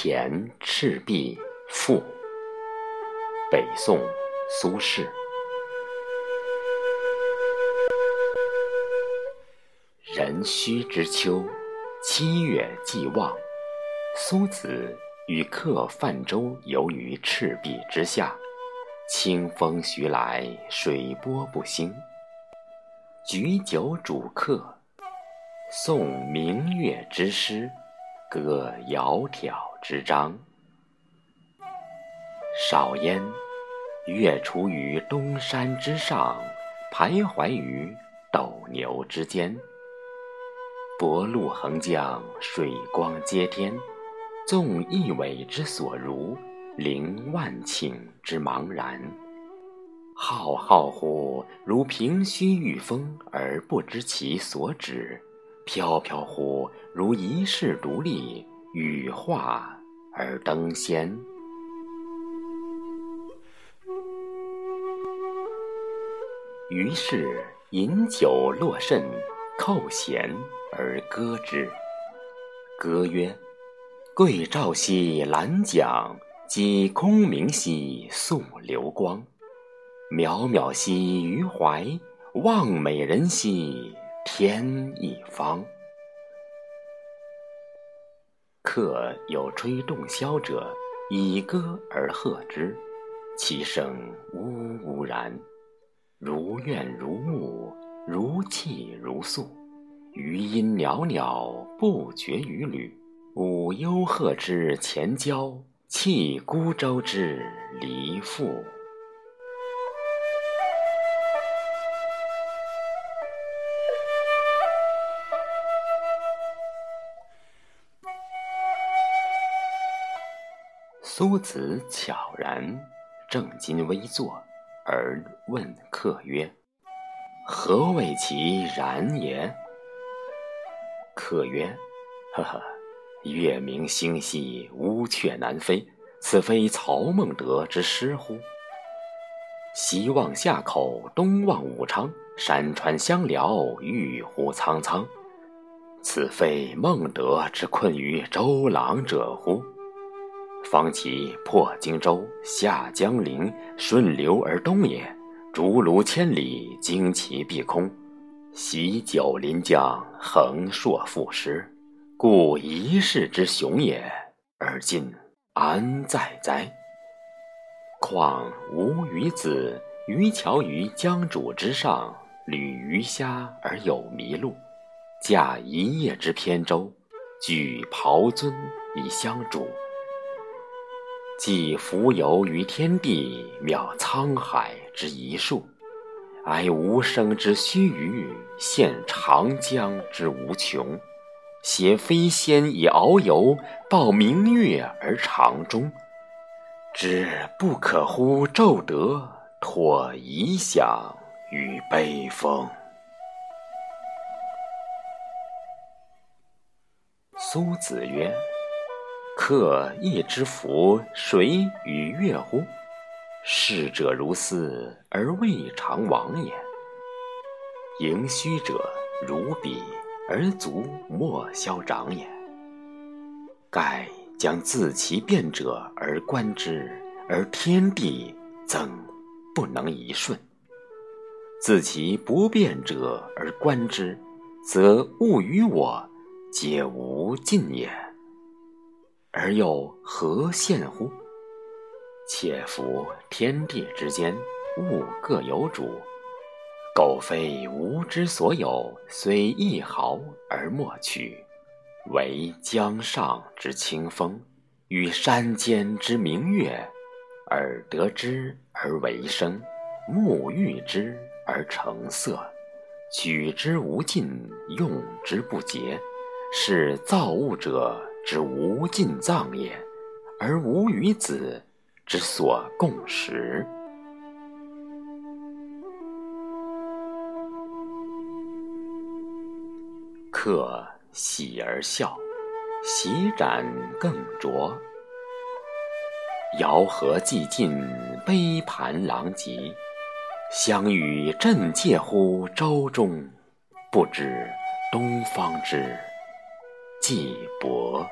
前赤壁赋，北宋，苏轼。壬戌之秋，七月既望，苏子与客泛舟游于赤壁之下，清风徐来，水波不兴。举酒属客，诵明月之诗，歌窈窕之章。少焉，月出于东山之上，徘徊于斗牛之间。薄露横江，水光接天，纵一苇之所如，凌万顷之茫然。浩浩乎如凭虚御风而不知其所止，飘飘乎如遗世独立，羽化而登仙。于是饮酒落甚，扣舷而歌之。歌曰：“桂棹兮兰桨，击空明兮溯流光。”渺渺兮予怀，望美人兮天一方。客有吹洞箫者，以歌而和之，其声呜呜然，如怨如慕，如泣如诉，余音袅袅，不绝于缕。舞幽壑之潜蛟，泣孤舟之离妇。苏子悄然，正襟危坐，而问客曰：“何谓其然也？”客曰：“呵呵，月明星稀，乌鹊南飞，此非曹孟德之诗乎？西望夏口，东望武昌，山川相辽，郁乎苍苍，此非孟德之困于周郎者乎？”方其破荆州，下江陵，顺流而东也。逐鹿千里，旌旗蔽空，习九临江，横槊赋诗，故一世之雄也。而今安在哉？况吾与子渔樵于江渚之上，侣鱼虾而友麋鹿，驾一叶之扁舟，举匏樽以相属。寄蜉蝣于天地，渺沧海之一粟；哀吾生之须臾，羡长江之无穷。挟飞仙以遨游，抱明月而长终。知不可乎骤得，托遗响于悲风。苏子曰。客亦知夫水与月乎？逝者如斯，而未尝往也。盈虚者如彼，而足莫消长也。盖将自其变者而观之，而天地曾不能一瞬；自其不变者而观之，则物与我皆无尽也。而又何羡乎？且夫天地之间，物各有主。苟非吾之所有，虽一毫而莫取。惟江上之清风，与山间之明月，耳得之而为声，目遇之而成色，取之无尽，用之不竭，是造物者。之无尽藏也，而吾与子之所共识。客喜而笑，洗盏更酌。肴核既尽，杯盘狼藉。相与振介乎舟中，不知东方之既薄。